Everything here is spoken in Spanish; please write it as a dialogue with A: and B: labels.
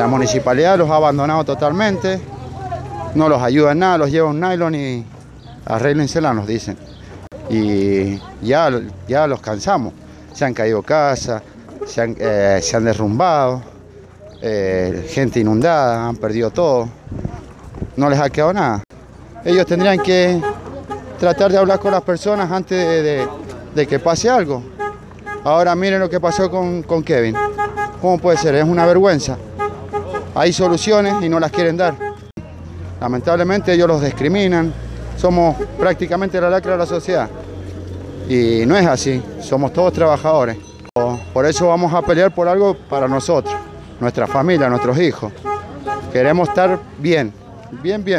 A: La municipalidad los ha abandonado totalmente, no los ayuda en nada, los lleva un nylon y arréglensela, nos dicen. Y ya, ya los cansamos, se han caído casas, se han, eh, se han derrumbado, eh, gente inundada, han perdido todo, no les ha quedado nada. Ellos tendrían que tratar de hablar con las personas antes de, que pase algo. Ahora miren lo que pasó con Kevin. ¿Cómo puede ser? Es una vergüenza. Hay soluciones y no las quieren dar. Lamentablemente ellos los discriminan. Somos prácticamente la lacra de la sociedad. Y no es así. Somos todos trabajadores. Por eso vamos a pelear por algo para nosotros, nuestra familia, nuestros hijos. Queremos estar bien, bien, bien.